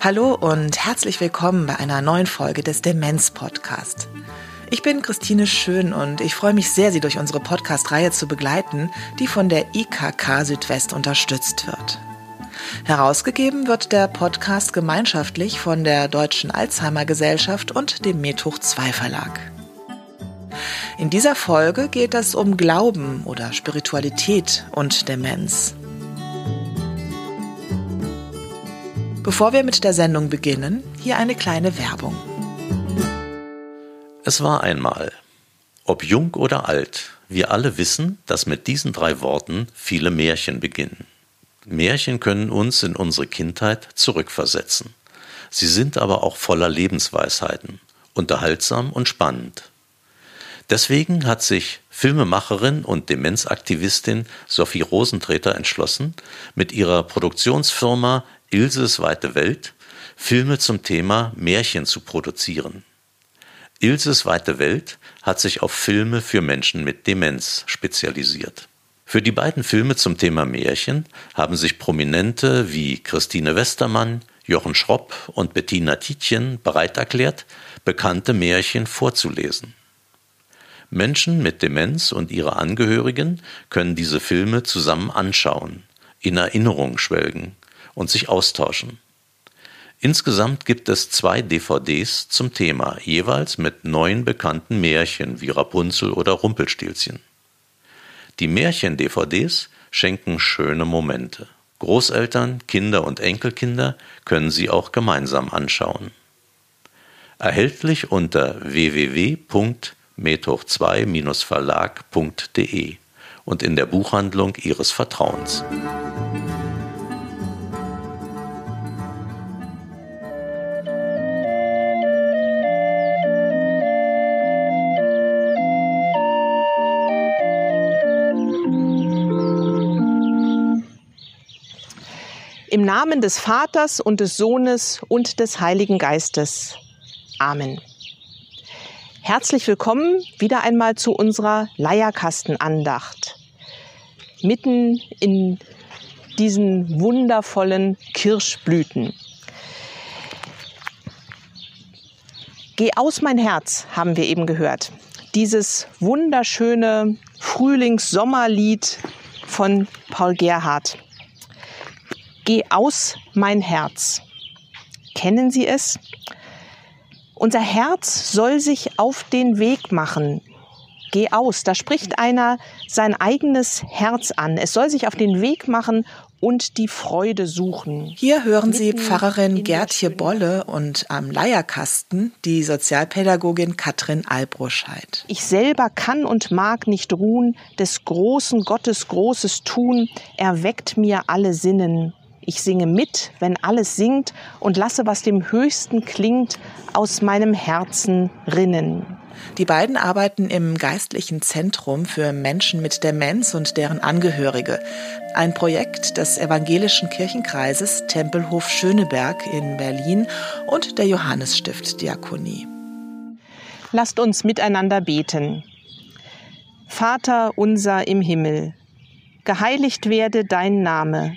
Hallo und herzlich willkommen bei einer neuen Folge des Demenz Podcast. Ich bin Christine Schön und ich freue mich sehr, Sie durch unsere Podcast-Reihe zu begleiten, die von der IKK Südwest unterstützt wird. Herausgegeben wird der Podcast gemeinschaftlich von der Deutschen Alzheimer Gesellschaft und dem Methoch 2 Verlag. In dieser Folge geht es um Glauben oder Spiritualität und Demenz. Bevor wir mit der Sendung beginnen, hier eine kleine Werbung. Es war einmal. Ob jung oder alt, wir alle wissen, dass mit diesen drei Worten viele Märchen beginnen. Märchen können uns in unsere Kindheit zurückversetzen. Sie sind aber auch voller Lebensweisheiten, unterhaltsam und spannend. Deswegen hat sich Filmemacherin und Demenzaktivistin Sophie Rosentreter entschlossen, mit ihrer Produktionsfirma Ilses weite Welt Filme zum Thema Märchen zu produzieren. Ilses weite Welt hat sich auf Filme für Menschen mit Demenz spezialisiert. Für die beiden Filme zum Thema Märchen haben sich Prominente wie Christine Westermann, Jochen Schropp und Bettina Tietjen bereit erklärt, bekannte Märchen vorzulesen. Menschen mit Demenz und ihre Angehörigen können diese Filme zusammen anschauen, in Erinnerung schwelgen und sich austauschen. Insgesamt gibt es zwei DVDs zum Thema, jeweils mit neun bekannten Märchen wie Rapunzel oder Rumpelstilzchen. Die Märchen-DVDs schenken schöne Momente. Großeltern, Kinder und Enkelkinder können sie auch gemeinsam anschauen. Erhältlich unter www.methoch2-verlag.de und in der Buchhandlung Ihres Vertrauens. Im Namen des Vaters und des Sohnes und des Heiligen Geistes. Amen. Herzlich willkommen wieder einmal zu unserer Leierkastenandacht. Mitten in diesen wundervollen Kirschblüten. Geh aus mein Herz, haben wir eben gehört. Dieses wunderschöne Frühlings-Sommerlied von Paul Gerhardt. Geh aus mein Herz. Kennen Sie es? Unser Herz soll sich auf den Weg machen. Geh aus. Da spricht einer sein eigenes Herz an. Es soll sich auf den Weg machen und die Freude suchen. Hier hören Sie Pfarrerin Gertje Bolle und am Leierkasten die Sozialpädagogin Katrin Albruscheid. Ich selber kann und mag nicht ruhen, des großen Gottes großes Tun erweckt mir alle Sinnen. Ich singe mit, wenn alles singt und lasse, was dem Höchsten klingt, aus meinem Herzen rinnen. Die beiden arbeiten im Geistlichen Zentrum für Menschen mit Demenz und deren Angehörige. Ein Projekt des Evangelischen Kirchenkreises Tempelhof Schöneberg in Berlin und der Johannesstift Diakonie. Lasst uns miteinander beten. Vater unser im Himmel, geheiligt werde dein Name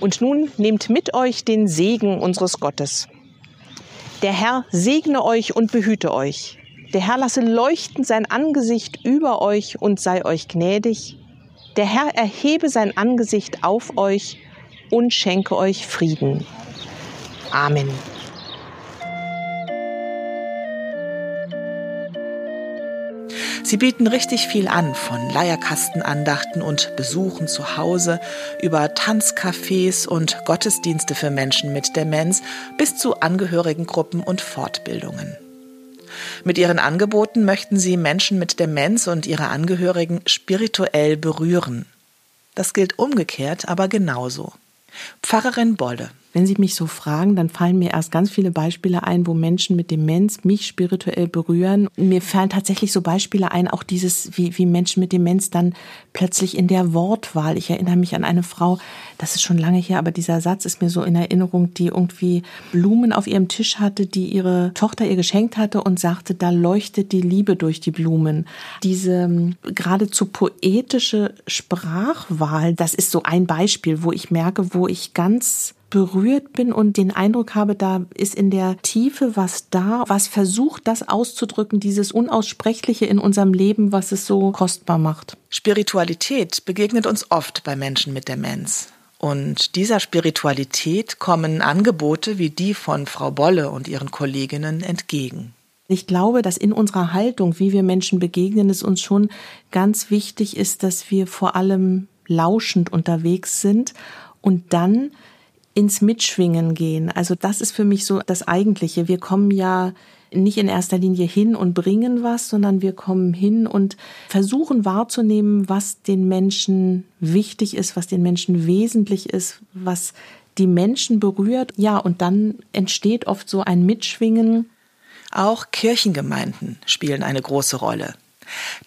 Und nun nehmt mit euch den Segen unseres Gottes. Der Herr segne euch und behüte euch. Der Herr lasse leuchten sein Angesicht über euch und sei euch gnädig. Der Herr erhebe sein Angesicht auf euch und schenke euch Frieden. Amen. Sie bieten richtig viel an, von Leierkastenandachten und Besuchen zu Hause über Tanzcafés und Gottesdienste für Menschen mit Demenz bis zu Angehörigengruppen und Fortbildungen. Mit ihren Angeboten möchten sie Menschen mit Demenz und ihre Angehörigen spirituell berühren. Das gilt umgekehrt aber genauso. Pfarrerin Bolle. Wenn Sie mich so fragen, dann fallen mir erst ganz viele Beispiele ein, wo Menschen mit Demenz mich spirituell berühren. Mir fallen tatsächlich so Beispiele ein, auch dieses, wie, wie Menschen mit Demenz dann plötzlich in der Wortwahl. Ich erinnere mich an eine Frau, das ist schon lange her, aber dieser Satz ist mir so in Erinnerung, die irgendwie Blumen auf ihrem Tisch hatte, die ihre Tochter ihr geschenkt hatte und sagte, da leuchtet die Liebe durch die Blumen. Diese ähm, geradezu poetische Sprachwahl, das ist so ein Beispiel, wo ich merke, wo ich ganz berührt bin und den Eindruck habe, da ist in der Tiefe was da, was versucht, das auszudrücken, dieses Unaussprechliche in unserem Leben, was es so kostbar macht. Spiritualität begegnet uns oft bei Menschen mit Demenz. Und dieser Spiritualität kommen Angebote wie die von Frau Bolle und ihren Kolleginnen entgegen. Ich glaube, dass in unserer Haltung, wie wir Menschen begegnen, es uns schon ganz wichtig ist, dass wir vor allem lauschend unterwegs sind und dann ins Mitschwingen gehen. Also das ist für mich so das Eigentliche. Wir kommen ja nicht in erster Linie hin und bringen was, sondern wir kommen hin und versuchen wahrzunehmen, was den Menschen wichtig ist, was den Menschen wesentlich ist, was die Menschen berührt. Ja, und dann entsteht oft so ein Mitschwingen. Auch Kirchengemeinden spielen eine große Rolle.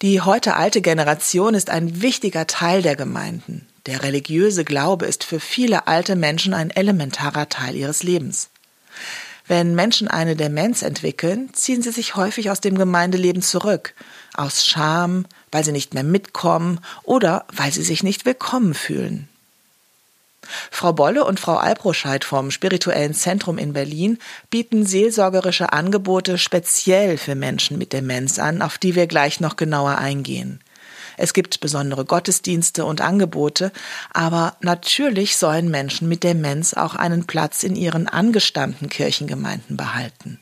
Die heute alte Generation ist ein wichtiger Teil der Gemeinden. Der religiöse Glaube ist für viele alte Menschen ein elementarer Teil ihres Lebens. Wenn Menschen eine Demenz entwickeln, ziehen sie sich häufig aus dem Gemeindeleben zurück, aus Scham, weil sie nicht mehr mitkommen oder weil sie sich nicht willkommen fühlen. Frau Bolle und Frau Albroscheid vom Spirituellen Zentrum in Berlin bieten seelsorgerische Angebote speziell für Menschen mit Demenz an, auf die wir gleich noch genauer eingehen. Es gibt besondere Gottesdienste und Angebote, aber natürlich sollen Menschen mit Demenz auch einen Platz in ihren angestammten Kirchengemeinden behalten.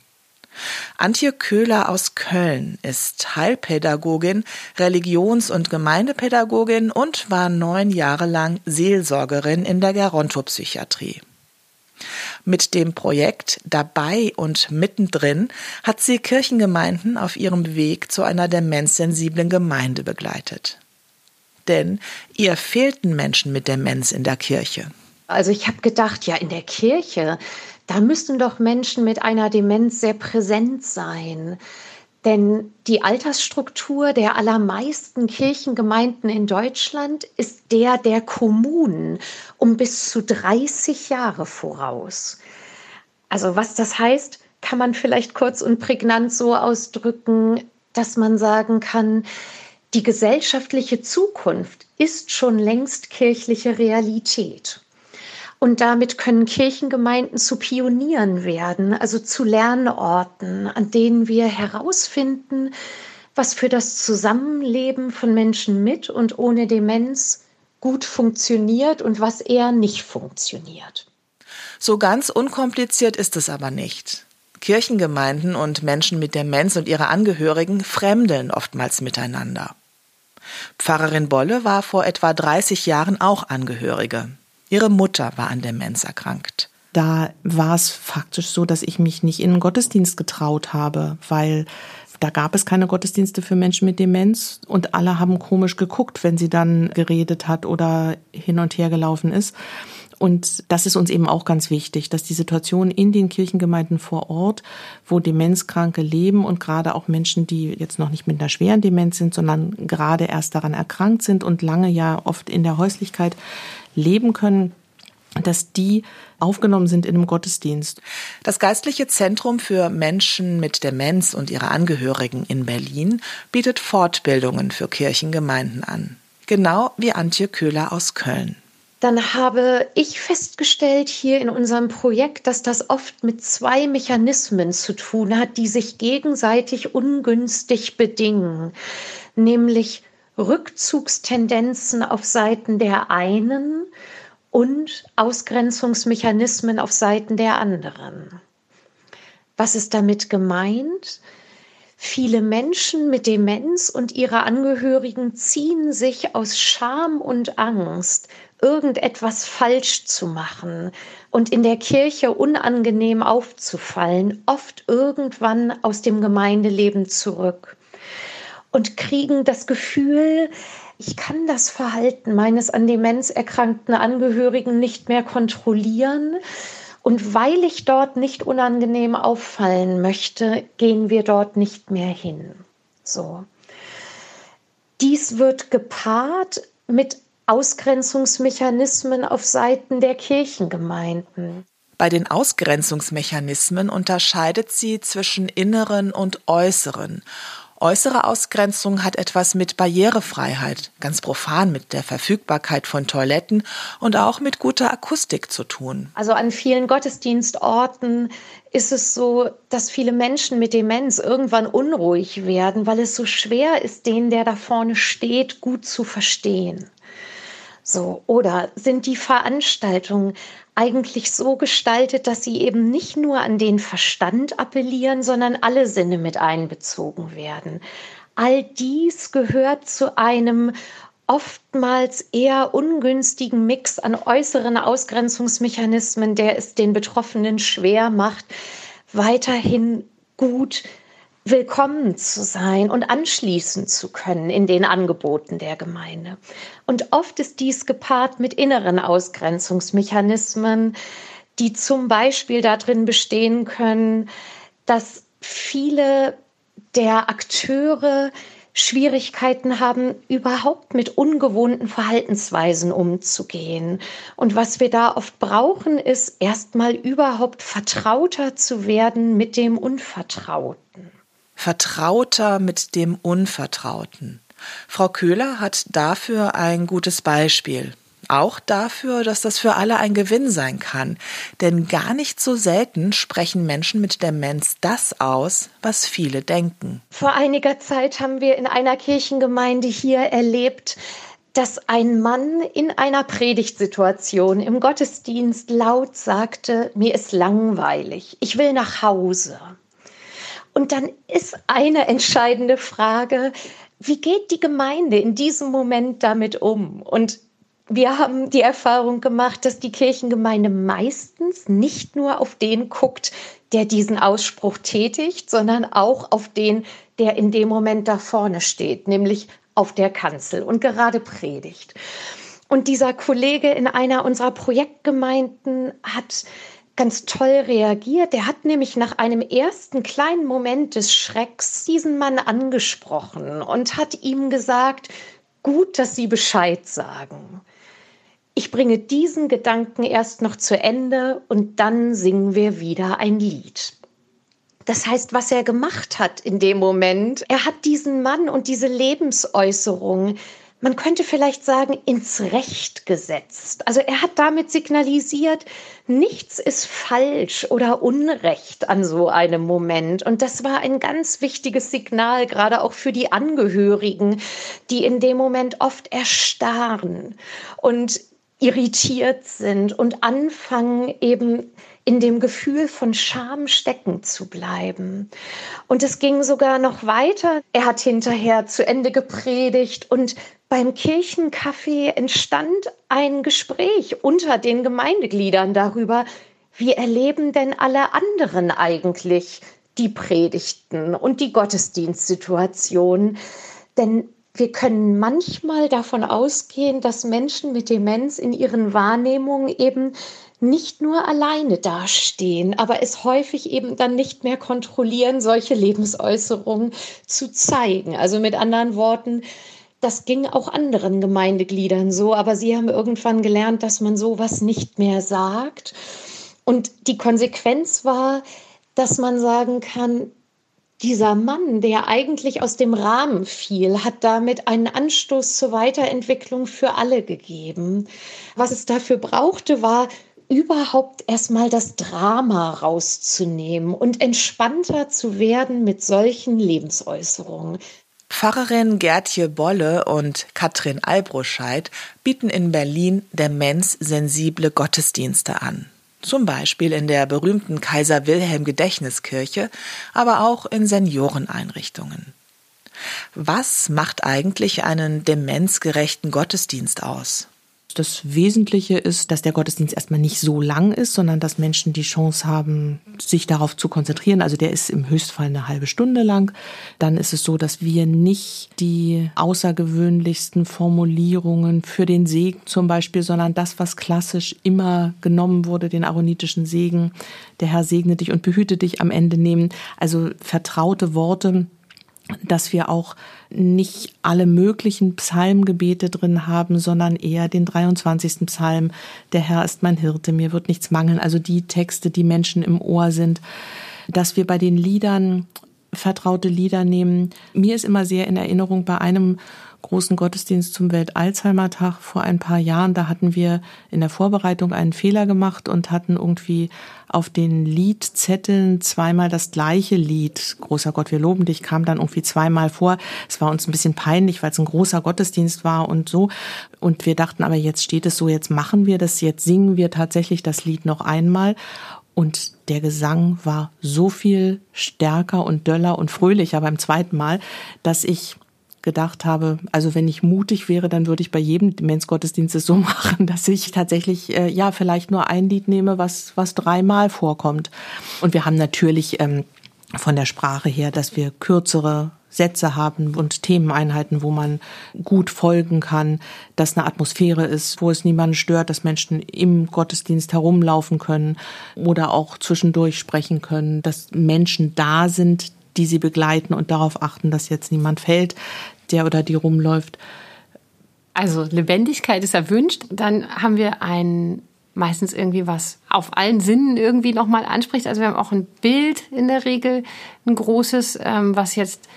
Antje Köhler aus Köln ist Heilpädagogin, Religions- und Gemeindepädagogin und war neun Jahre lang Seelsorgerin in der Gerontopsychiatrie. Mit dem Projekt Dabei und Mittendrin hat sie Kirchengemeinden auf ihrem Weg zu einer demenzsensiblen Gemeinde begleitet. Denn ihr fehlten Menschen mit Demenz in der Kirche. Also ich habe gedacht, ja, in der Kirche, da müssten doch Menschen mit einer Demenz sehr präsent sein. Denn die Altersstruktur der allermeisten Kirchengemeinden in Deutschland ist der der Kommunen um bis zu 30 Jahre voraus. Also was das heißt, kann man vielleicht kurz und prägnant so ausdrücken, dass man sagen kann, die gesellschaftliche Zukunft ist schon längst kirchliche Realität. Und damit können Kirchengemeinden zu Pionieren werden, also zu Lernorten, an denen wir herausfinden, was für das Zusammenleben von Menschen mit und ohne Demenz gut funktioniert und was eher nicht funktioniert. So ganz unkompliziert ist es aber nicht. Kirchengemeinden und Menschen mit Demenz und ihre Angehörigen fremdeln oftmals miteinander. Pfarrerin Bolle war vor etwa 30 Jahren auch Angehörige. Ihre Mutter war an Demenz erkrankt. Da war es faktisch so, dass ich mich nicht in den Gottesdienst getraut habe, weil da gab es keine Gottesdienste für Menschen mit Demenz und alle haben komisch geguckt, wenn sie dann geredet hat oder hin und her gelaufen ist. Und das ist uns eben auch ganz wichtig, dass die Situation in den Kirchengemeinden vor Ort, wo Demenzkranke leben und gerade auch Menschen, die jetzt noch nicht mit einer schweren Demenz sind, sondern gerade erst daran erkrankt sind und lange ja oft in der Häuslichkeit leben können, dass die aufgenommen sind in einem Gottesdienst. Das Geistliche Zentrum für Menschen mit Demenz und ihre Angehörigen in Berlin bietet Fortbildungen für Kirchengemeinden an. Genau wie Antje Köhler aus Köln. Dann habe ich festgestellt hier in unserem Projekt, dass das oft mit zwei Mechanismen zu tun hat, die sich gegenseitig ungünstig bedingen, nämlich Rückzugstendenzen auf Seiten der einen und Ausgrenzungsmechanismen auf Seiten der anderen. Was ist damit gemeint? Viele Menschen mit Demenz und ihre Angehörigen ziehen sich aus Scham und Angst irgendetwas falsch zu machen und in der Kirche unangenehm aufzufallen, oft irgendwann aus dem Gemeindeleben zurück und kriegen das Gefühl, ich kann das Verhalten meines an Demenz erkrankten Angehörigen nicht mehr kontrollieren. Und weil ich dort nicht unangenehm auffallen möchte, gehen wir dort nicht mehr hin. So. Dies wird gepaart mit Ausgrenzungsmechanismen auf Seiten der Kirchengemeinden. Bei den Ausgrenzungsmechanismen unterscheidet sie zwischen inneren und äußeren. Äußere Ausgrenzung hat etwas mit Barrierefreiheit, ganz profan mit der Verfügbarkeit von Toiletten und auch mit guter Akustik zu tun. Also an vielen Gottesdienstorten ist es so, dass viele Menschen mit Demenz irgendwann unruhig werden, weil es so schwer ist, den, der da vorne steht, gut zu verstehen. So, oder sind die Veranstaltungen eigentlich so gestaltet, dass sie eben nicht nur an den Verstand appellieren, sondern alle Sinne mit einbezogen werden? All dies gehört zu einem oftmals eher ungünstigen Mix an äußeren Ausgrenzungsmechanismen, der es den Betroffenen schwer macht, weiterhin gut willkommen zu sein und anschließen zu können in den Angeboten der Gemeinde. Und oft ist dies gepaart mit inneren Ausgrenzungsmechanismen, die zum Beispiel darin bestehen können, dass viele der Akteure Schwierigkeiten haben, überhaupt mit ungewohnten Verhaltensweisen umzugehen. Und was wir da oft brauchen, ist erstmal überhaupt vertrauter zu werden mit dem Unvertrauten vertrauter mit dem Unvertrauten. Frau Köhler hat dafür ein gutes Beispiel. Auch dafür, dass das für alle ein Gewinn sein kann. Denn gar nicht so selten sprechen Menschen mit Demenz das aus, was viele denken. Vor einiger Zeit haben wir in einer Kirchengemeinde hier erlebt, dass ein Mann in einer Predigtsituation im Gottesdienst laut sagte, mir ist langweilig, ich will nach Hause. Und dann ist eine entscheidende Frage, wie geht die Gemeinde in diesem Moment damit um? Und wir haben die Erfahrung gemacht, dass die Kirchengemeinde meistens nicht nur auf den guckt, der diesen Ausspruch tätigt, sondern auch auf den, der in dem Moment da vorne steht, nämlich auf der Kanzel und gerade predigt. Und dieser Kollege in einer unserer Projektgemeinden hat ganz toll reagiert. Der hat nämlich nach einem ersten kleinen Moment des Schrecks diesen Mann angesprochen und hat ihm gesagt, gut, dass Sie Bescheid sagen. Ich bringe diesen Gedanken erst noch zu Ende und dann singen wir wieder ein Lied. Das heißt, was er gemacht hat in dem Moment, er hat diesen Mann und diese Lebensäußerung man könnte vielleicht sagen, ins Recht gesetzt. Also er hat damit signalisiert, nichts ist falsch oder unrecht an so einem Moment. Und das war ein ganz wichtiges Signal, gerade auch für die Angehörigen, die in dem Moment oft erstarren und irritiert sind und anfangen eben in dem Gefühl von Scham stecken zu bleiben. Und es ging sogar noch weiter. Er hat hinterher zu Ende gepredigt und beim Kirchenkaffee entstand ein Gespräch unter den Gemeindegliedern darüber, wie erleben denn alle anderen eigentlich die Predigten und die Gottesdienstsituation? Denn wir können manchmal davon ausgehen, dass Menschen mit Demenz in ihren Wahrnehmungen eben nicht nur alleine dastehen, aber es häufig eben dann nicht mehr kontrollieren, solche Lebensäußerungen zu zeigen. Also mit anderen Worten, das ging auch anderen Gemeindegliedern so, aber sie haben irgendwann gelernt, dass man sowas nicht mehr sagt. Und die Konsequenz war, dass man sagen kann, dieser Mann, der eigentlich aus dem Rahmen fiel, hat damit einen Anstoß zur Weiterentwicklung für alle gegeben. Was es dafür brauchte, war überhaupt erstmal das Drama rauszunehmen und entspannter zu werden mit solchen Lebensäußerungen. Pfarrerin Gertje Bolle und Katrin Albroscheid bieten in Berlin demenzsensible Gottesdienste an. Zum Beispiel in der berühmten Kaiser Wilhelm Gedächtniskirche, aber auch in Senioreneinrichtungen. Was macht eigentlich einen demenzgerechten Gottesdienst aus? Das Wesentliche ist, dass der Gottesdienst erstmal nicht so lang ist, sondern dass Menschen die Chance haben, sich darauf zu konzentrieren. Also der ist im Höchstfall eine halbe Stunde lang. Dann ist es so, dass wir nicht die außergewöhnlichsten Formulierungen für den Segen zum Beispiel, sondern das, was klassisch immer genommen wurde, den aaronitischen Segen, der Herr segne dich und behüte dich am Ende nehmen. Also vertraute Worte, dass wir auch nicht alle möglichen Psalmgebete drin haben, sondern eher den 23. Psalm, der Herr ist mein Hirte, mir wird nichts mangeln, also die Texte, die Menschen im Ohr sind, dass wir bei den Liedern vertraute Lieder nehmen. Mir ist immer sehr in Erinnerung bei einem großen Gottesdienst zum Welt-Alzheimer-Tag vor ein paar Jahren. Da hatten wir in der Vorbereitung einen Fehler gemacht und hatten irgendwie auf den Liedzetteln zweimal das gleiche Lied. Großer Gott, wir loben dich, kam dann irgendwie zweimal vor. Es war uns ein bisschen peinlich, weil es ein großer Gottesdienst war und so. Und wir dachten aber, jetzt steht es so, jetzt machen wir das, jetzt singen wir tatsächlich das Lied noch einmal. Und der Gesang war so viel stärker und döller und fröhlicher beim zweiten Mal, dass ich gedacht habe, also wenn ich mutig wäre, dann würde ich bei jedem Demenzgottesdienst es so machen, dass ich tatsächlich äh, ja vielleicht nur ein Lied nehme, was was dreimal vorkommt. Und wir haben natürlich ähm, von der Sprache her, dass wir kürzere Sätze haben und Themeneinheiten, wo man gut folgen kann, dass eine Atmosphäre ist, wo es niemanden stört, dass Menschen im Gottesdienst herumlaufen können oder auch zwischendurch sprechen können, dass Menschen da sind, die sie begleiten und darauf achten, dass jetzt niemand fällt der oder die rumläuft. Also Lebendigkeit ist erwünscht. Dann haben wir ein meistens irgendwie was auf allen Sinnen irgendwie nochmal anspricht. Also wir haben auch ein Bild in der Regel, ein großes, ähm, was jetzt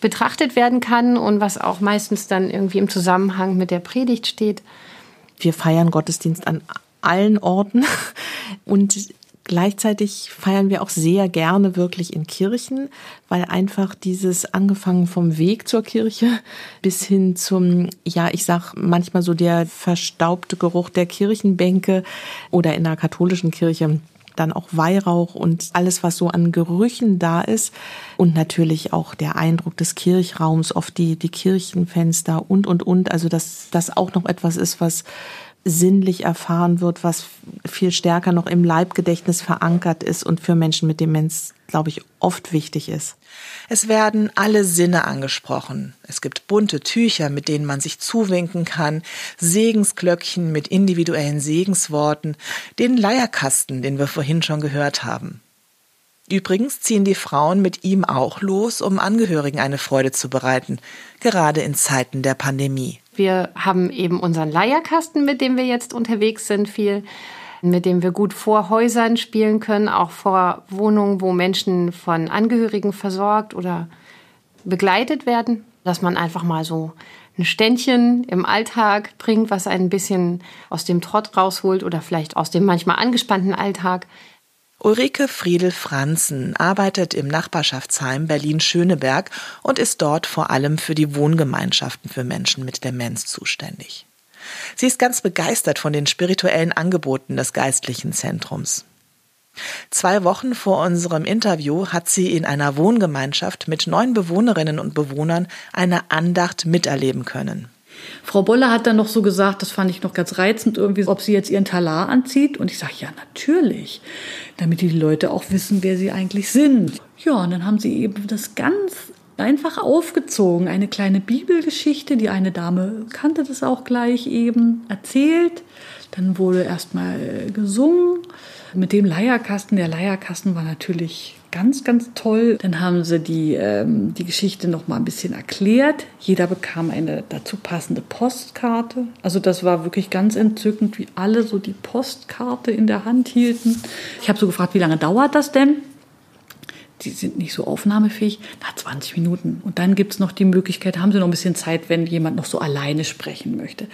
betrachtet werden kann und was auch meistens dann irgendwie im Zusammenhang mit der Predigt steht. Wir feiern Gottesdienst an allen Orten und Gleichzeitig feiern wir auch sehr gerne wirklich in Kirchen, weil einfach dieses angefangen vom Weg zur Kirche bis hin zum, ja, ich sag manchmal so der verstaubte Geruch der Kirchenbänke oder in der katholischen Kirche dann auch Weihrauch und alles, was so an Gerüchen da ist. Und natürlich auch der Eindruck des Kirchraums, oft die, die Kirchenfenster und, und, und. Also, dass das auch noch etwas ist, was sinnlich erfahren wird, was viel stärker noch im Leibgedächtnis verankert ist und für Menschen mit Demenz, glaube ich, oft wichtig ist. Es werden alle Sinne angesprochen. Es gibt bunte Tücher, mit denen man sich zuwinken kann, Segensglöckchen mit individuellen Segensworten, den Leierkasten, den wir vorhin schon gehört haben. Übrigens ziehen die Frauen mit ihm auch los, um Angehörigen eine Freude zu bereiten, gerade in Zeiten der Pandemie. Wir haben eben unseren Leierkasten, mit dem wir jetzt unterwegs sind, viel, mit dem wir gut vor Häusern spielen können, auch vor Wohnungen, wo Menschen von Angehörigen versorgt oder begleitet werden, dass man einfach mal so ein Ständchen im Alltag bringt, was einen ein bisschen aus dem Trott rausholt oder vielleicht aus dem manchmal angespannten Alltag. Ulrike Friedel-Franzen arbeitet im Nachbarschaftsheim Berlin-Schöneberg und ist dort vor allem für die Wohngemeinschaften für Menschen mit Demenz zuständig. Sie ist ganz begeistert von den spirituellen Angeboten des geistlichen Zentrums. Zwei Wochen vor unserem Interview hat sie in einer Wohngemeinschaft mit neun Bewohnerinnen und Bewohnern eine Andacht miterleben können. Frau Bolle hat dann noch so gesagt, das fand ich noch ganz reizend, irgendwie, ob sie jetzt ihren Talar anzieht. Und ich sage, ja, natürlich, damit die Leute auch wissen, wer sie eigentlich sind. Ja, und dann haben sie eben das ganz einfach aufgezogen. Eine kleine Bibelgeschichte, die eine Dame kannte das auch gleich eben, erzählt. Dann wurde erstmal gesungen mit dem Leierkasten. Der Leierkasten war natürlich ganz, ganz toll. Dann haben sie die, ähm, die Geschichte noch mal ein bisschen erklärt. Jeder bekam eine dazu passende Postkarte. Also das war wirklich ganz entzückend, wie alle so die Postkarte in der Hand hielten. Ich habe so gefragt, wie lange dauert das denn? Die sind nicht so aufnahmefähig, na 20 Minuten. Und dann gibt's noch die Möglichkeit, haben sie noch ein bisschen Zeit, wenn jemand noch so alleine sprechen möchte.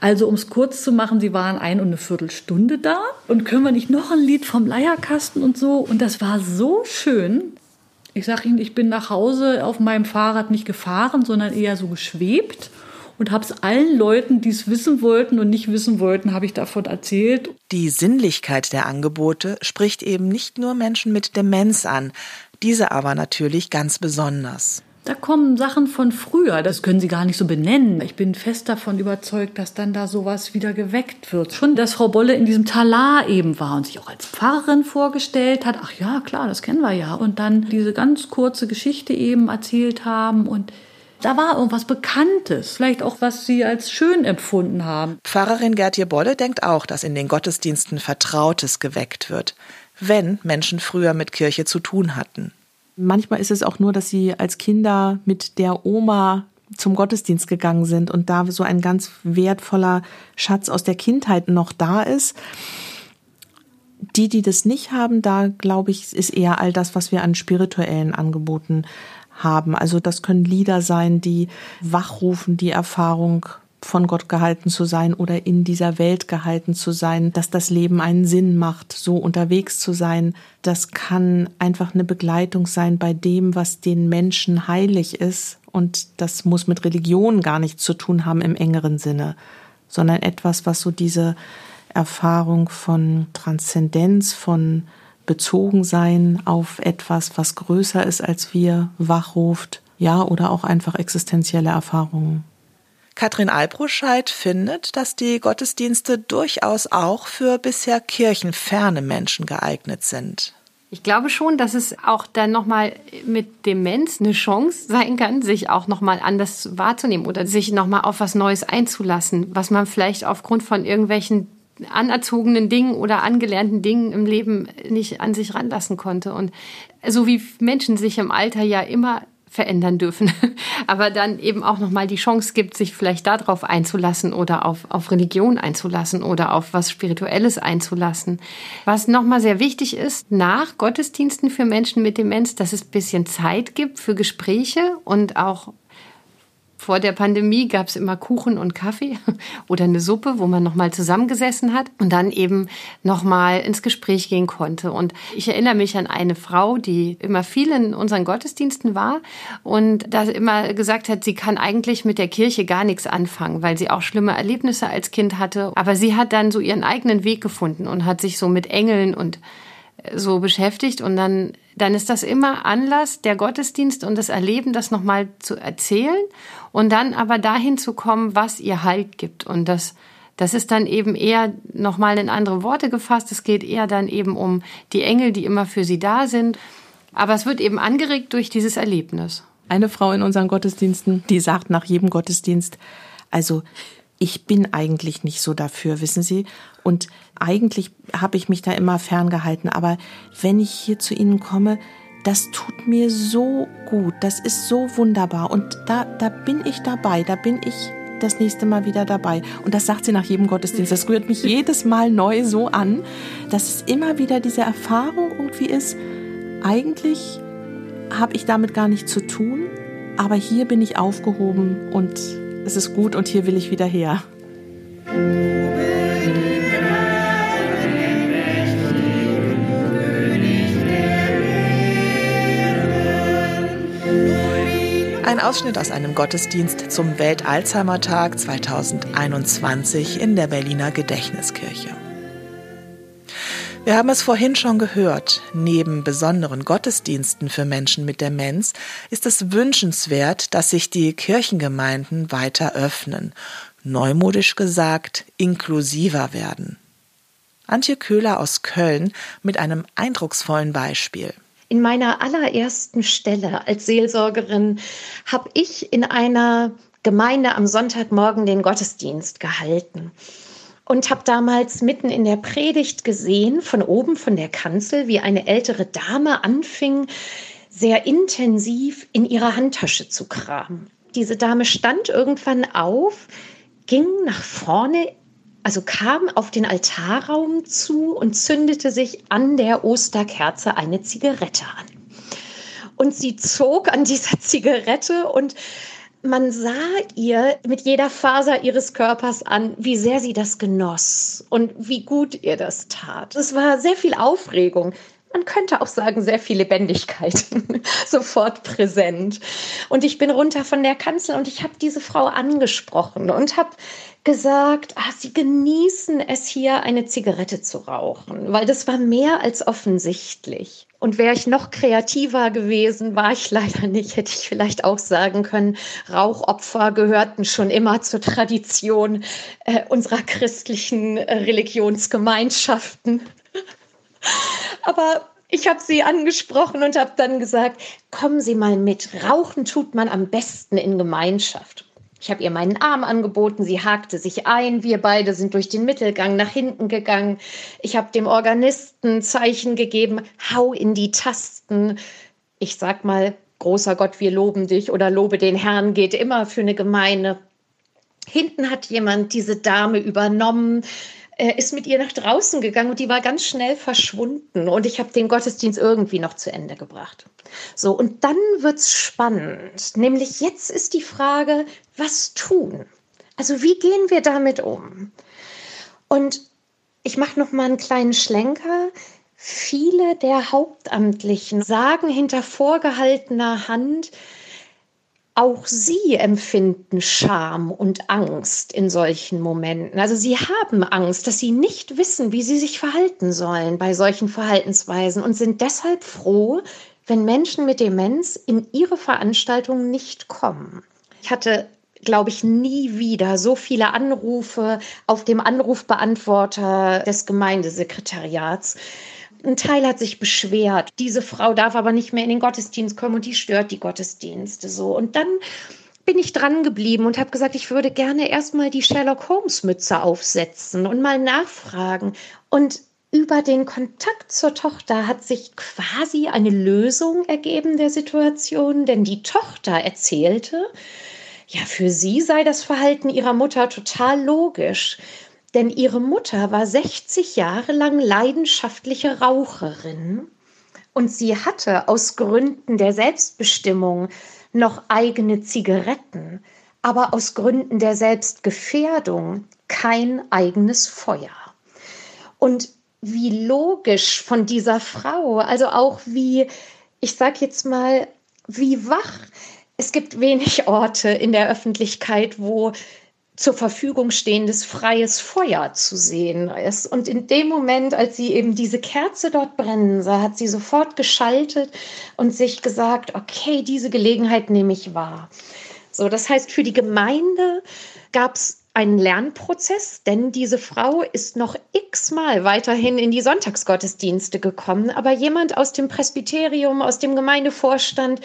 Also um es kurz zu machen, sie waren ein und eine Viertelstunde da und können wir nicht noch ein Lied vom Leierkasten und so. Und das war so schön. Ich sage Ihnen, ich bin nach Hause auf meinem Fahrrad nicht gefahren, sondern eher so geschwebt und habe es allen Leuten, die es wissen wollten und nicht wissen wollten, habe ich davon erzählt. Die Sinnlichkeit der Angebote spricht eben nicht nur Menschen mit Demenz an, diese aber natürlich ganz besonders. Da kommen Sachen von früher, das können Sie gar nicht so benennen. Ich bin fest davon überzeugt, dass dann da sowas wieder geweckt wird. Schon, dass Frau Bolle in diesem Talar eben war und sich auch als Pfarrerin vorgestellt hat. Ach ja, klar, das kennen wir ja. Und dann diese ganz kurze Geschichte eben erzählt haben und da war irgendwas Bekanntes, vielleicht auch was Sie als schön empfunden haben. Pfarrerin Gertje Bolle denkt auch, dass in den Gottesdiensten Vertrautes geweckt wird, wenn Menschen früher mit Kirche zu tun hatten. Manchmal ist es auch nur, dass sie als Kinder mit der Oma zum Gottesdienst gegangen sind und da so ein ganz wertvoller Schatz aus der Kindheit noch da ist. Die, die das nicht haben, da glaube ich, ist eher all das, was wir an spirituellen Angeboten haben. Also das können Lieder sein, die wachrufen, die Erfahrung von Gott gehalten zu sein oder in dieser Welt gehalten zu sein, dass das Leben einen Sinn macht, so unterwegs zu sein. Das kann einfach eine Begleitung sein bei dem, was den Menschen heilig ist. Und das muss mit Religion gar nichts zu tun haben im engeren Sinne, sondern etwas, was so diese Erfahrung von Transzendenz, von Bezogensein auf etwas, was größer ist als wir, wachruft, ja, oder auch einfach existenzielle Erfahrungen. Katrin Albruscheid findet, dass die Gottesdienste durchaus auch für bisher kirchenferne Menschen geeignet sind. Ich glaube schon, dass es auch dann nochmal mit Demenz eine Chance sein kann, sich auch nochmal anders wahrzunehmen oder sich nochmal auf was Neues einzulassen, was man vielleicht aufgrund von irgendwelchen anerzogenen Dingen oder angelernten Dingen im Leben nicht an sich ranlassen konnte. Und so wie Menschen sich im Alter ja immer verändern dürfen, aber dann eben auch nochmal die Chance gibt, sich vielleicht darauf einzulassen oder auf, auf Religion einzulassen oder auf was Spirituelles einzulassen. Was nochmal sehr wichtig ist, nach Gottesdiensten für Menschen mit Demenz, dass es bisschen Zeit gibt für Gespräche und auch vor der Pandemie gab es immer Kuchen und Kaffee oder eine Suppe, wo man nochmal zusammengesessen hat und dann eben nochmal ins Gespräch gehen konnte. Und ich erinnere mich an eine Frau, die immer viel in unseren Gottesdiensten war und da immer gesagt hat, sie kann eigentlich mit der Kirche gar nichts anfangen, weil sie auch schlimme Erlebnisse als Kind hatte. Aber sie hat dann so ihren eigenen Weg gefunden und hat sich so mit Engeln und so beschäftigt und dann, dann ist das immer Anlass, der Gottesdienst und das Erleben, das nochmal zu erzählen und dann aber dahin zu kommen, was ihr Halt gibt. Und das, das ist dann eben eher nochmal in andere Worte gefasst. Es geht eher dann eben um die Engel, die immer für sie da sind. Aber es wird eben angeregt durch dieses Erlebnis. Eine Frau in unseren Gottesdiensten, die sagt nach jedem Gottesdienst, also ich bin eigentlich nicht so dafür, wissen Sie. Und eigentlich habe ich mich da immer ferngehalten. Aber wenn ich hier zu Ihnen komme, das tut mir so gut. Das ist so wunderbar. Und da, da bin ich dabei. Da bin ich das nächste Mal wieder dabei. Und das sagt sie nach jedem Gottesdienst. Das rührt mich jedes Mal neu so an, dass es immer wieder diese Erfahrung irgendwie ist. Eigentlich habe ich damit gar nichts zu tun, aber hier bin ich aufgehoben und es ist gut und hier will ich wieder her. Ein Ausschnitt aus einem Gottesdienst zum Welt-Alzheimer-Tag 2021 in der Berliner Gedächtniskirche. Wir haben es vorhin schon gehört. Neben besonderen Gottesdiensten für Menschen mit Demenz ist es wünschenswert, dass sich die Kirchengemeinden weiter öffnen, neumodisch gesagt inklusiver werden. Antje Köhler aus Köln mit einem eindrucksvollen Beispiel. In meiner allerersten Stelle als Seelsorgerin habe ich in einer Gemeinde am Sonntagmorgen den Gottesdienst gehalten und habe damals mitten in der Predigt gesehen, von oben von der Kanzel, wie eine ältere Dame anfing, sehr intensiv in ihrer Handtasche zu kramen. Diese Dame stand irgendwann auf, ging nach vorne, also kam auf den Altarraum zu und zündete sich an der Osterkerze eine Zigarette an. Und sie zog an dieser Zigarette und man sah ihr mit jeder Faser ihres Körpers an, wie sehr sie das genoss und wie gut ihr das tat. Es war sehr viel Aufregung. man könnte auch sagen, sehr viel Lebendigkeit sofort präsent. Und ich bin runter von der Kanzel und ich habe diese Frau angesprochen und habe gesagt, ah, sie genießen es hier, eine Zigarette zu rauchen, weil das war mehr als offensichtlich. Und wäre ich noch kreativer gewesen, war ich leider nicht, hätte ich vielleicht auch sagen können, Rauchopfer gehörten schon immer zur Tradition äh, unserer christlichen äh, Religionsgemeinschaften. Aber ich habe sie angesprochen und habe dann gesagt, kommen Sie mal mit. Rauchen tut man am besten in Gemeinschaft. Ich habe ihr meinen Arm angeboten, sie hakte sich ein, wir beide sind durch den Mittelgang nach hinten gegangen. Ich habe dem Organisten Zeichen gegeben, hau in die Tasten. Ich sag mal, großer Gott, wir loben dich oder lobe den Herrn geht immer für eine Gemeinde. Hinten hat jemand diese Dame übernommen äh, ist mit ihr nach draußen gegangen und die war ganz schnell verschwunden. Und ich habe den Gottesdienst irgendwie noch zu Ende gebracht. So, und dann wird es spannend. Nämlich jetzt ist die Frage, was tun? Also wie gehen wir damit um? Und ich mache noch mal einen kleinen Schlenker. Viele der Hauptamtlichen sagen hinter vorgehaltener Hand, auch sie empfinden Scham und Angst in solchen Momenten. Also sie haben Angst, dass sie nicht wissen, wie sie sich verhalten sollen bei solchen Verhaltensweisen und sind deshalb froh, wenn Menschen mit Demenz in ihre Veranstaltungen nicht kommen. Ich hatte glaube ich, nie wieder so viele Anrufe auf dem Anrufbeantworter des Gemeindesekretariats ein Teil hat sich beschwert. Diese Frau darf aber nicht mehr in den Gottesdienst kommen und die stört die Gottesdienste so. Und dann bin ich dran geblieben und habe gesagt, ich würde gerne erstmal die Sherlock Holmes Mütze aufsetzen und mal nachfragen. Und über den Kontakt zur Tochter hat sich quasi eine Lösung ergeben der Situation, denn die Tochter erzählte, ja, für sie sei das Verhalten ihrer Mutter total logisch. Denn ihre Mutter war 60 Jahre lang leidenschaftliche Raucherin und sie hatte aus Gründen der Selbstbestimmung noch eigene Zigaretten, aber aus Gründen der Selbstgefährdung kein eigenes Feuer. Und wie logisch von dieser Frau, also auch wie, ich sag jetzt mal, wie wach. Es gibt wenig Orte in der Öffentlichkeit, wo zur Verfügung stehendes freies Feuer zu sehen ist. Und in dem Moment, als sie eben diese Kerze dort brennen sah, hat sie sofort geschaltet und sich gesagt, okay, diese Gelegenheit nehme ich wahr. So, das heißt, für die Gemeinde gab es einen Lernprozess, denn diese Frau ist noch x-mal weiterhin in die Sonntagsgottesdienste gekommen. Aber jemand aus dem Presbyterium, aus dem Gemeindevorstand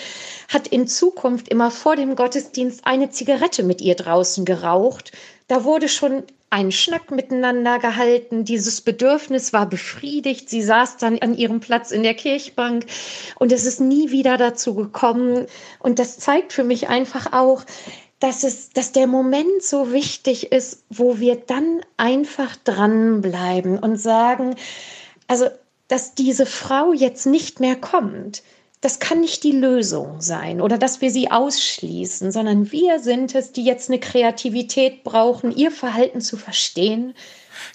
hat in Zukunft immer vor dem Gottesdienst eine Zigarette mit ihr draußen geraucht. Da wurde schon ein Schnack miteinander gehalten. Dieses Bedürfnis war befriedigt. Sie saß dann an ihrem Platz in der Kirchbank und es ist nie wieder dazu gekommen. Und das zeigt für mich einfach auch, dass es, dass der Moment so wichtig ist, wo wir dann einfach dranbleiben und sagen, also, dass diese Frau jetzt nicht mehr kommt, das kann nicht die Lösung sein oder dass wir sie ausschließen, sondern wir sind es, die jetzt eine Kreativität brauchen, ihr Verhalten zu verstehen.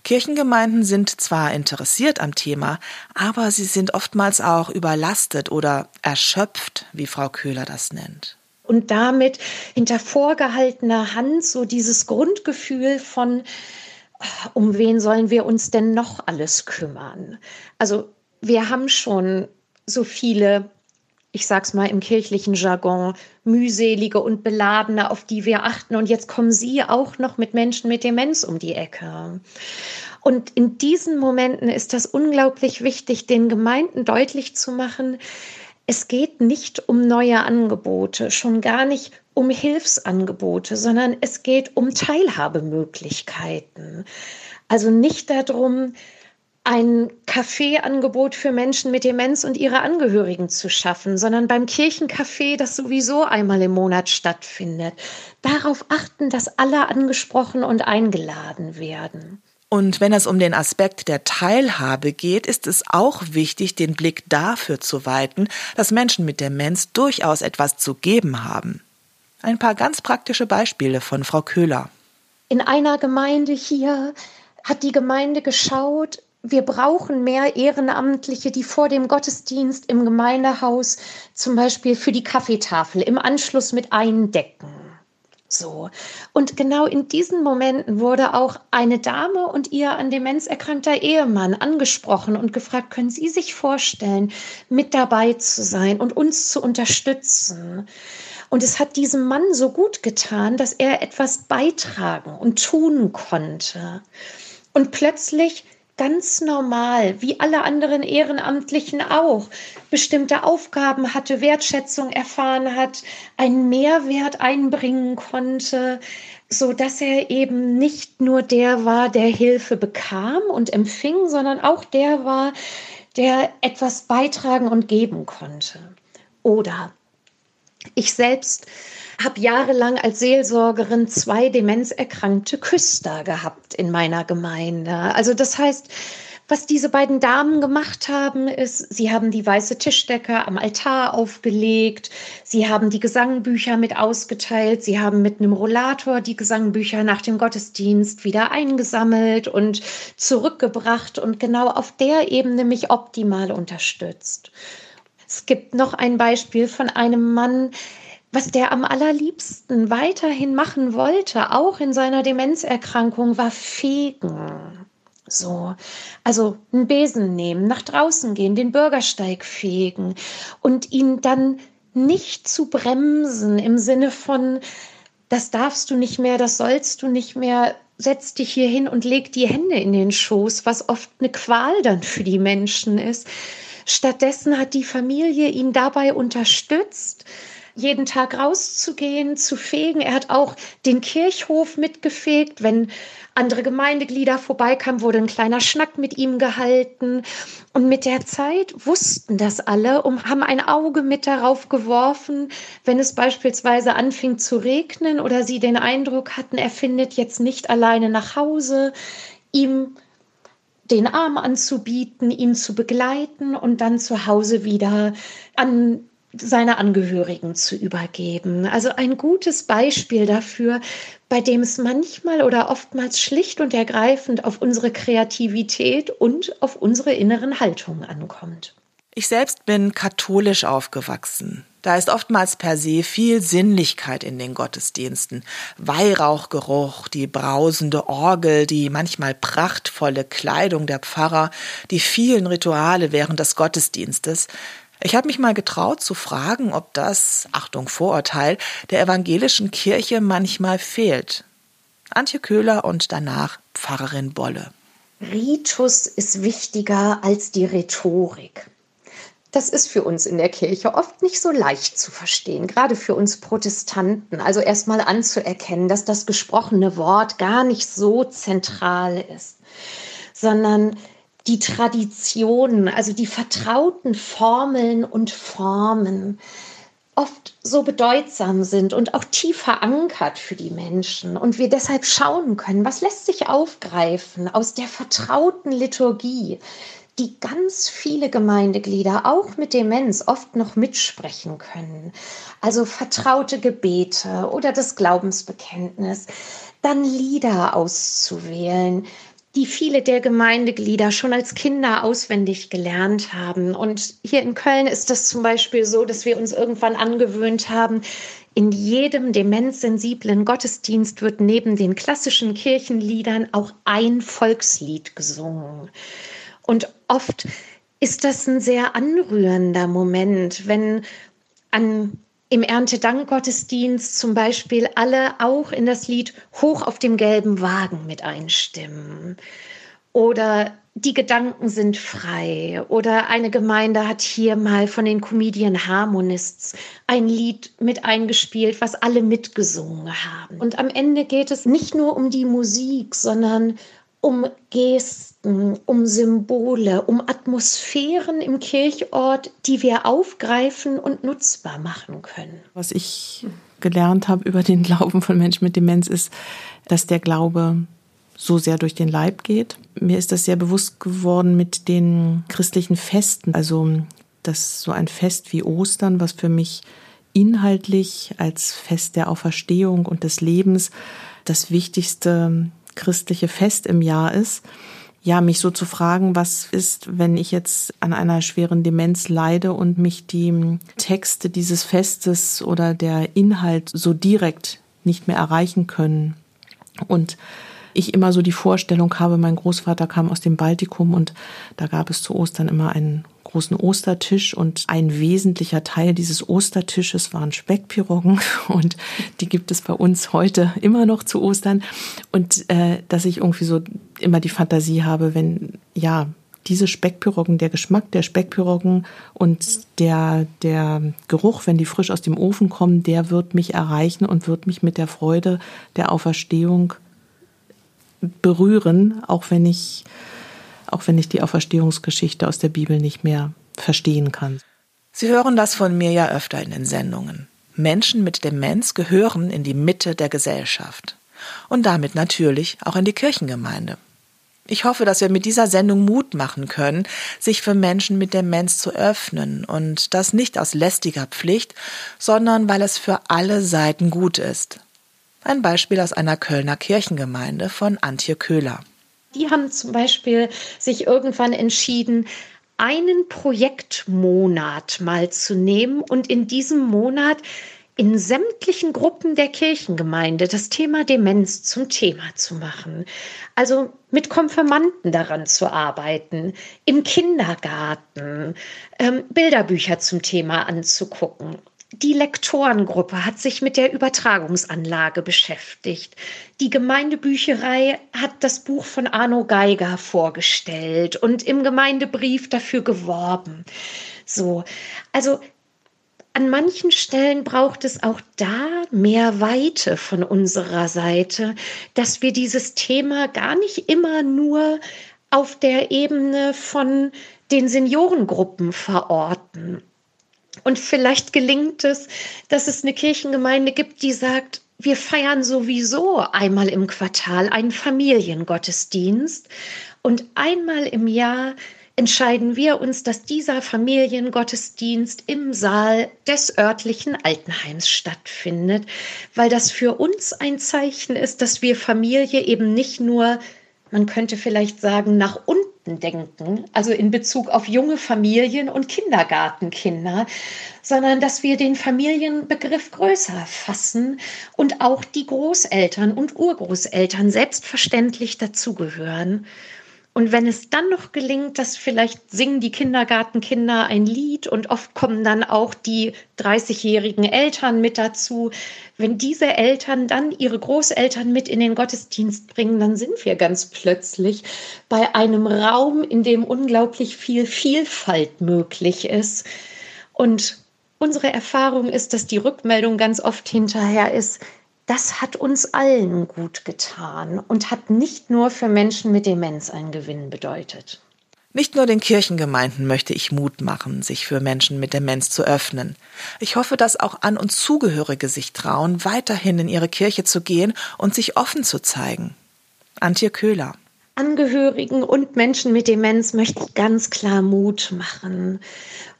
Kirchengemeinden sind zwar interessiert am Thema, aber sie sind oftmals auch überlastet oder erschöpft, wie Frau Köhler das nennt und damit hinter vorgehaltener Hand so dieses Grundgefühl von, um wen sollen wir uns denn noch alles kümmern? Also wir haben schon so viele, ich sag's mal im kirchlichen Jargon, mühselige und beladene, auf die wir achten. Und jetzt kommen Sie auch noch mit Menschen mit Demenz um die Ecke. Und in diesen Momenten ist das unglaublich wichtig, den Gemeinden deutlich zu machen, es geht nicht um neue Angebote, schon gar nicht um Hilfsangebote, sondern es geht um Teilhabemöglichkeiten. Also nicht darum, ein Kaffeeangebot für Menschen mit Demenz und ihre Angehörigen zu schaffen, sondern beim Kirchencafé, das sowieso einmal im Monat stattfindet, darauf achten, dass alle angesprochen und eingeladen werden. Und wenn es um den Aspekt der Teilhabe geht, ist es auch wichtig, den Blick dafür zu weiten, dass Menschen mit Demenz durchaus etwas zu geben haben. Ein paar ganz praktische Beispiele von Frau Köhler. In einer Gemeinde hier hat die Gemeinde geschaut, wir brauchen mehr Ehrenamtliche, die vor dem Gottesdienst im Gemeindehaus zum Beispiel für die Kaffeetafel im Anschluss mit eindecken. So. Und genau in diesen Momenten wurde auch eine Dame und ihr an Demenz erkrankter Ehemann angesprochen und gefragt, können Sie sich vorstellen, mit dabei zu sein und uns zu unterstützen? Und es hat diesem Mann so gut getan, dass er etwas beitragen und tun konnte. Und plötzlich ganz normal, wie alle anderen Ehrenamtlichen auch, bestimmte Aufgaben hatte, Wertschätzung erfahren hat, einen Mehrwert einbringen konnte, so dass er eben nicht nur der war, der Hilfe bekam und empfing, sondern auch der war, der etwas beitragen und geben konnte. Oder ich selbst habe jahrelang als Seelsorgerin zwei demenzerkrankte Küster gehabt in meiner Gemeinde. Also das heißt, was diese beiden Damen gemacht haben, ist, sie haben die weiße Tischdecke am Altar aufgelegt, sie haben die Gesangbücher mit ausgeteilt, sie haben mit einem Rollator die Gesangbücher nach dem Gottesdienst wieder eingesammelt und zurückgebracht und genau auf der Ebene mich optimal unterstützt. Es gibt noch ein Beispiel von einem Mann, was der am allerliebsten weiterhin machen wollte, auch in seiner Demenzerkrankung, war fegen. So, also einen Besen nehmen, nach draußen gehen, den Bürgersteig fegen und ihn dann nicht zu bremsen im Sinne von, das darfst du nicht mehr, das sollst du nicht mehr, setz dich hier hin und leg die Hände in den Schoß, was oft eine Qual dann für die Menschen ist. Stattdessen hat die Familie ihn dabei unterstützt, jeden Tag rauszugehen, zu fegen. Er hat auch den Kirchhof mitgefegt. Wenn andere Gemeindeglieder vorbeikamen, wurde ein kleiner Schnack mit ihm gehalten. Und mit der Zeit wussten das alle und haben ein Auge mit darauf geworfen, wenn es beispielsweise anfing zu regnen oder sie den Eindruck hatten, er findet jetzt nicht alleine nach Hause, ihm den Arm anzubieten, ihn zu begleiten und dann zu Hause wieder an seine Angehörigen zu übergeben. Also ein gutes Beispiel dafür, bei dem es manchmal oder oftmals schlicht und ergreifend auf unsere Kreativität und auf unsere inneren Haltungen ankommt. Ich selbst bin katholisch aufgewachsen. Da ist oftmals per se viel Sinnlichkeit in den Gottesdiensten. Weihrauchgeruch, die brausende Orgel, die manchmal prachtvolle Kleidung der Pfarrer, die vielen Rituale während des Gottesdienstes. Ich habe mich mal getraut zu fragen, ob das, Achtung Vorurteil, der evangelischen Kirche manchmal fehlt. Antje Köhler und danach Pfarrerin Bolle. Ritus ist wichtiger als die Rhetorik. Das ist für uns in der Kirche oft nicht so leicht zu verstehen, gerade für uns Protestanten. Also erstmal anzuerkennen, dass das gesprochene Wort gar nicht so zentral ist, sondern die Traditionen, also die vertrauten Formeln und Formen oft so bedeutsam sind und auch tief verankert für die Menschen und wir deshalb schauen können, was lässt sich aufgreifen aus der vertrauten Liturgie, die ganz viele Gemeindeglieder auch mit Demenz oft noch mitsprechen können. Also vertraute Gebete oder das Glaubensbekenntnis, dann Lieder auszuwählen, die viele der Gemeindeglieder schon als Kinder auswendig gelernt haben. Und hier in Köln ist das zum Beispiel so, dass wir uns irgendwann angewöhnt haben, in jedem demenzsensiblen Gottesdienst wird neben den klassischen Kirchenliedern auch ein Volkslied gesungen. Und oft ist das ein sehr anrührender Moment, wenn an im Erntedankgottesdienst zum Beispiel alle auch in das Lied Hoch auf dem gelben Wagen mit einstimmen. Oder die Gedanken sind frei. Oder eine Gemeinde hat hier mal von den Comedian Harmonists ein Lied mit eingespielt, was alle mitgesungen haben. Und am Ende geht es nicht nur um die Musik, sondern um Gesten, um Symbole, um Atmosphären im Kirchort, die wir aufgreifen und nutzbar machen können. Was ich gelernt habe über den Glauben von Menschen mit Demenz ist, dass der Glaube so sehr durch den Leib geht. Mir ist das sehr bewusst geworden mit den christlichen Festen. Also das so ein Fest wie Ostern, was für mich inhaltlich als Fest der Auferstehung und des Lebens das wichtigste christliche Fest im Jahr ist, ja, mich so zu fragen, was ist, wenn ich jetzt an einer schweren Demenz leide und mich die Texte dieses Festes oder der Inhalt so direkt nicht mehr erreichen können. Und ich immer so die Vorstellung habe, mein Großvater kam aus dem Baltikum und da gab es zu Ostern immer einen großen Ostertisch und ein wesentlicher Teil dieses Ostertisches waren Speckpiroggen und die gibt es bei uns heute immer noch zu Ostern. Und äh, dass ich irgendwie so immer die Fantasie habe, wenn ja diese Speckpiroggen, der Geschmack der Speckpiroggen und der, der Geruch, wenn die frisch aus dem Ofen kommen, der wird mich erreichen und wird mich mit der Freude der Auferstehung berühren, auch wenn ich auch wenn ich die Auferstehungsgeschichte aus der Bibel nicht mehr verstehen kann. Sie hören das von mir ja öfter in den Sendungen. Menschen mit Demenz gehören in die Mitte der Gesellschaft und damit natürlich auch in die Kirchengemeinde. Ich hoffe, dass wir mit dieser Sendung Mut machen können, sich für Menschen mit Demenz zu öffnen und das nicht aus lästiger Pflicht, sondern weil es für alle Seiten gut ist. Ein Beispiel aus einer Kölner Kirchengemeinde von Antje Köhler. Die haben zum Beispiel sich irgendwann entschieden, einen Projektmonat mal zu nehmen und in diesem Monat in sämtlichen Gruppen der Kirchengemeinde das Thema Demenz zum Thema zu machen. Also mit Konfirmanden daran zu arbeiten, im Kindergarten ähm, Bilderbücher zum Thema anzugucken die Lektorengruppe hat sich mit der Übertragungsanlage beschäftigt. Die Gemeindebücherei hat das Buch von Arno Geiger vorgestellt und im Gemeindebrief dafür geworben. So, also an manchen Stellen braucht es auch da mehr Weite von unserer Seite, dass wir dieses Thema gar nicht immer nur auf der Ebene von den Seniorengruppen verorten. Und vielleicht gelingt es, dass es eine Kirchengemeinde gibt, die sagt, wir feiern sowieso einmal im Quartal einen Familiengottesdienst. Und einmal im Jahr entscheiden wir uns, dass dieser Familiengottesdienst im Saal des örtlichen Altenheims stattfindet, weil das für uns ein Zeichen ist, dass wir Familie eben nicht nur man könnte vielleicht sagen, nach unten denken, also in Bezug auf junge Familien und Kindergartenkinder, sondern dass wir den Familienbegriff größer fassen und auch die Großeltern und Urgroßeltern selbstverständlich dazugehören. Und wenn es dann noch gelingt, dass vielleicht singen die Kindergartenkinder ein Lied und oft kommen dann auch die 30-jährigen Eltern mit dazu. Wenn diese Eltern dann ihre Großeltern mit in den Gottesdienst bringen, dann sind wir ganz plötzlich bei einem Raum, in dem unglaublich viel Vielfalt möglich ist. Und unsere Erfahrung ist, dass die Rückmeldung ganz oft hinterher ist, das hat uns allen gut getan und hat nicht nur für Menschen mit Demenz einen Gewinn bedeutet. Nicht nur den Kirchengemeinden möchte ich Mut machen, sich für Menschen mit Demenz zu öffnen. Ich hoffe, dass auch an uns Zugehörige sich trauen, weiterhin in ihre Kirche zu gehen und sich offen zu zeigen. Antje Köhler. Angehörigen und Menschen mit Demenz möchte ich ganz klar Mut machen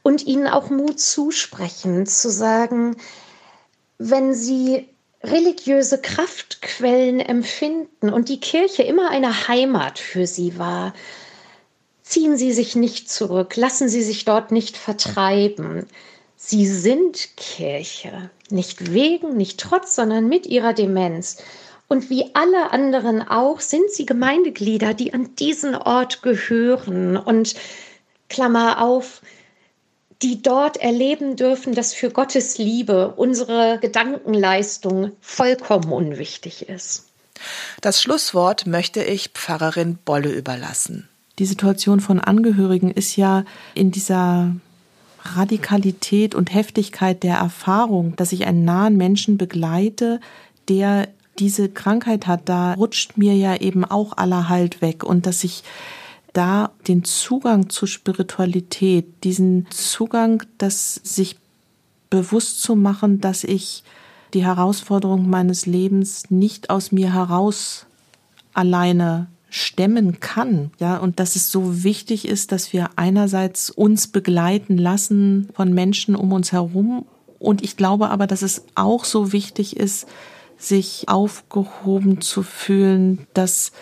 und ihnen auch Mut zusprechen, zu sagen, wenn sie religiöse Kraftquellen empfinden und die Kirche immer eine Heimat für sie war, ziehen Sie sich nicht zurück, lassen Sie sich dort nicht vertreiben. Sie sind Kirche, nicht wegen, nicht trotz, sondern mit ihrer Demenz. Und wie alle anderen auch sind sie Gemeindeglieder, die an diesen Ort gehören. Und Klammer auf, die dort erleben dürfen, dass für Gottes Liebe unsere Gedankenleistung vollkommen unwichtig ist. Das Schlusswort möchte ich Pfarrerin Bolle überlassen. Die Situation von Angehörigen ist ja in dieser Radikalität und Heftigkeit der Erfahrung, dass ich einen nahen Menschen begleite, der diese Krankheit hat, da rutscht mir ja eben auch aller Halt weg und dass ich da den Zugang zur Spiritualität, diesen Zugang, das sich bewusst zu machen, dass ich die Herausforderung meines Lebens nicht aus mir heraus alleine stemmen kann, ja, und dass es so wichtig ist, dass wir einerseits uns begleiten lassen von Menschen um uns herum. Und ich glaube aber, dass es auch so wichtig ist, sich aufgehoben zu fühlen, dass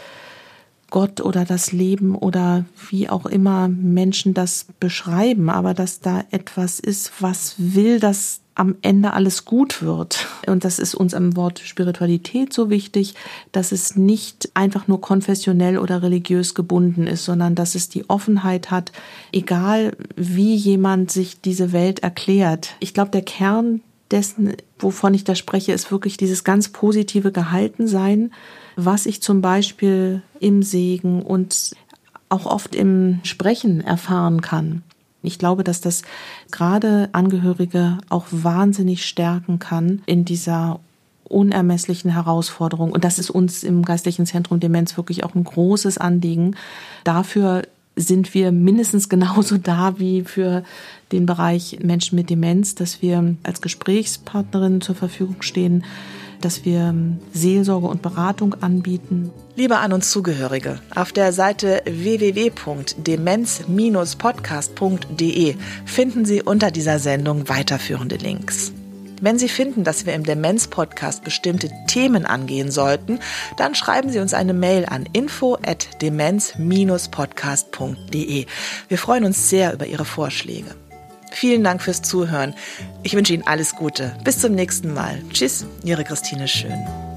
Gott oder das Leben oder wie auch immer Menschen das beschreiben, aber dass da etwas ist, was will, dass am Ende alles gut wird. Und das ist uns am Wort Spiritualität so wichtig, dass es nicht einfach nur konfessionell oder religiös gebunden ist, sondern dass es die Offenheit hat, egal wie jemand sich diese Welt erklärt. Ich glaube, der Kern dessen, wovon ich da spreche, ist wirklich dieses ganz positive Gehaltensein, was ich zum Beispiel im Segen und auch oft im Sprechen erfahren kann. Ich glaube, dass das gerade Angehörige auch wahnsinnig stärken kann in dieser unermesslichen Herausforderung. Und das ist uns im Geistlichen Zentrum Demenz wirklich auch ein großes Anliegen. Dafür sind wir mindestens genauso da wie für den Bereich Menschen mit Demenz, dass wir als Gesprächspartnerin zur Verfügung stehen, dass wir Seelsorge und Beratung anbieten. Liebe An- und Zugehörige, auf der Seite www.demenz-podcast.de finden Sie unter dieser Sendung weiterführende Links. Wenn Sie finden, dass wir im Demenz-Podcast bestimmte Themen angehen sollten, dann schreiben Sie uns eine Mail an info@demenz-podcast.de. Wir freuen uns sehr über Ihre Vorschläge. Vielen Dank fürs Zuhören. Ich wünsche Ihnen alles Gute. Bis zum nächsten Mal. Tschüss, Ihre Christine Schön.